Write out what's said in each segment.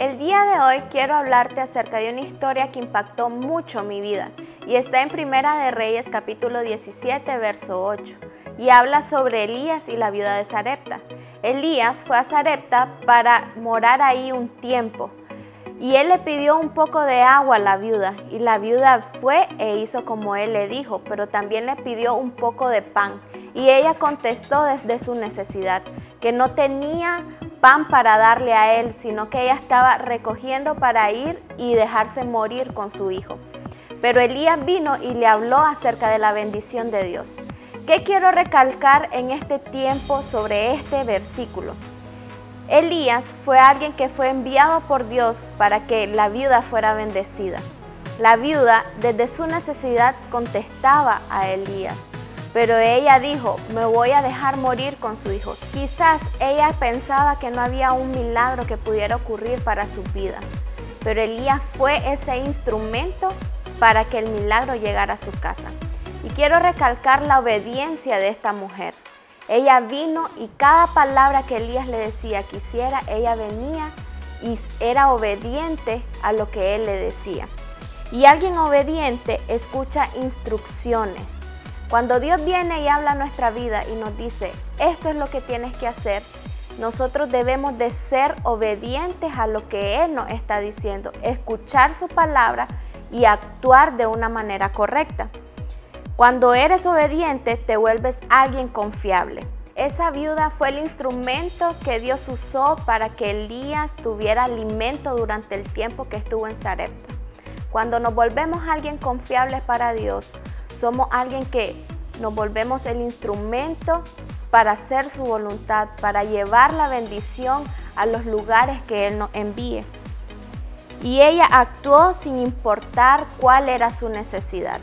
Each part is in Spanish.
El día de hoy quiero hablarte acerca de una historia que impactó mucho mi vida y está en Primera de Reyes capítulo 17 verso 8 y habla sobre Elías y la viuda de Sarepta. Elías fue a Sarepta para morar ahí un tiempo y él le pidió un poco de agua a la viuda y la viuda fue e hizo como él le dijo, pero también le pidió un poco de pan y ella contestó desde su necesidad que no tenía pan para darle a él, sino que ella estaba recogiendo para ir y dejarse morir con su hijo. Pero Elías vino y le habló acerca de la bendición de Dios. ¿Qué quiero recalcar en este tiempo sobre este versículo? Elías fue alguien que fue enviado por Dios para que la viuda fuera bendecida. La viuda desde su necesidad contestaba a Elías pero ella dijo, me voy a dejar morir con su hijo. Quizás ella pensaba que no había un milagro que pudiera ocurrir para su vida, pero Elías fue ese instrumento para que el milagro llegara a su casa. Y quiero recalcar la obediencia de esta mujer. Ella vino y cada palabra que Elías le decía que hiciera, ella venía y era obediente a lo que él le decía. Y alguien obediente escucha instrucciones, cuando Dios viene y habla nuestra vida y nos dice, esto es lo que tienes que hacer, nosotros debemos de ser obedientes a lo que Él nos está diciendo, escuchar su palabra y actuar de una manera correcta. Cuando eres obediente, te vuelves alguien confiable. Esa viuda fue el instrumento que Dios usó para que Elías tuviera alimento durante el tiempo que estuvo en Sarepta. Cuando nos volvemos alguien confiable para Dios, somos alguien que nos volvemos el instrumento para hacer su voluntad, para llevar la bendición a los lugares que Él nos envíe. Y ella actuó sin importar cuál era su necesidad.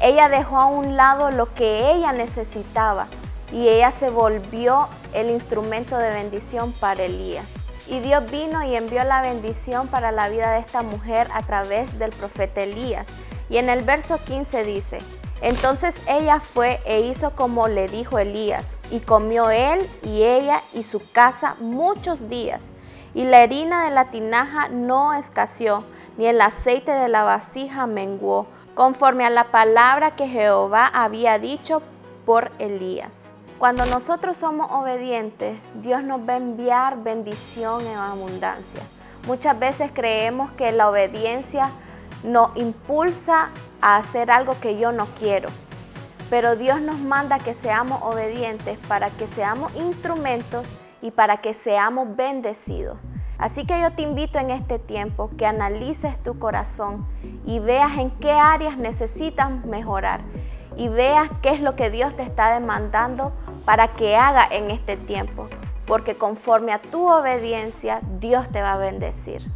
Ella dejó a un lado lo que ella necesitaba y ella se volvió el instrumento de bendición para Elías. Y Dios vino y envió la bendición para la vida de esta mujer a través del profeta Elías. Y en el verso 15 dice, entonces ella fue e hizo como le dijo Elías, y comió él y ella y su casa muchos días. Y la harina de la tinaja no escaseó, ni el aceite de la vasija menguó, conforme a la palabra que Jehová había dicho por Elías. Cuando nosotros somos obedientes, Dios nos va a enviar bendición en abundancia. Muchas veces creemos que la obediencia nos impulsa a hacer algo que yo no quiero. Pero Dios nos manda que seamos obedientes para que seamos instrumentos y para que seamos bendecidos. Así que yo te invito en este tiempo que analices tu corazón y veas en qué áreas necesitas mejorar y veas qué es lo que Dios te está demandando para que haga en este tiempo, porque conforme a tu obediencia Dios te va a bendecir.